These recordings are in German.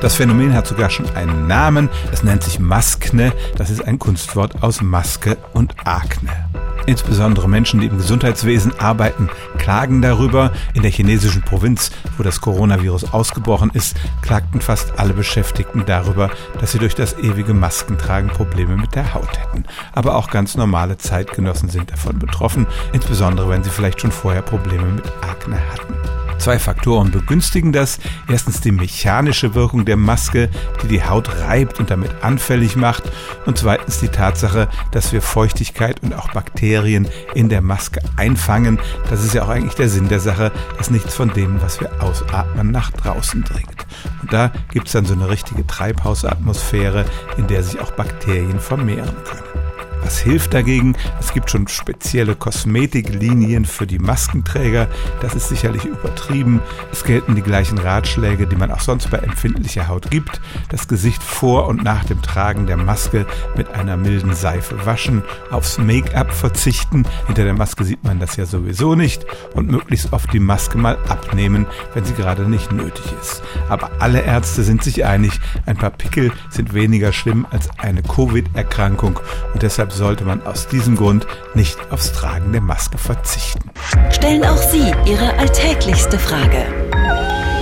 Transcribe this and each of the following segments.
Das Phänomen hat sogar schon einen Namen. Es nennt sich Maskne. Das ist ein Kunstwort aus Maske und Akne. Insbesondere Menschen, die im Gesundheitswesen arbeiten, klagen darüber. In der chinesischen Provinz, wo das Coronavirus ausgebrochen ist, klagten fast alle Beschäftigten darüber, dass sie durch das ewige Maskentragen Probleme mit der Haut hätten. Aber auch ganz normale Zeitgenossen sind davon betroffen, insbesondere wenn sie vielleicht schon vorher Probleme mit Akne hatten. Zwei Faktoren begünstigen das. Erstens die mechanische Wirkung der Maske, die die Haut reibt und damit anfällig macht. Und zweitens die Tatsache, dass wir Feuchtigkeit und auch Bakterien in der Maske einfangen. Das ist ja auch eigentlich der Sinn der Sache, dass nichts von dem, was wir ausatmen, nach draußen dringt. Und da gibt es dann so eine richtige Treibhausatmosphäre, in der sich auch Bakterien vermehren können. Was hilft dagegen? Es gibt schon spezielle Kosmetiklinien für die Maskenträger. Das ist sicherlich übertrieben. Es gelten die gleichen Ratschläge, die man auch sonst bei empfindlicher Haut gibt. Das Gesicht vor und nach dem Tragen der Maske mit einer milden Seife waschen, aufs Make-up verzichten. Hinter der Maske sieht man das ja sowieso nicht. Und möglichst oft die Maske mal abnehmen, wenn sie gerade nicht nötig ist. Aber alle Ärzte sind sich einig, ein paar Pickel sind weniger schlimm als eine Covid-Erkrankung. Und deshalb Deshalb sollte man aus diesem Grund nicht aufs Tragen der Maske verzichten. Stellen auch Sie Ihre alltäglichste Frage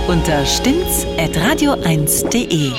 unter stimmtz.radio1.de.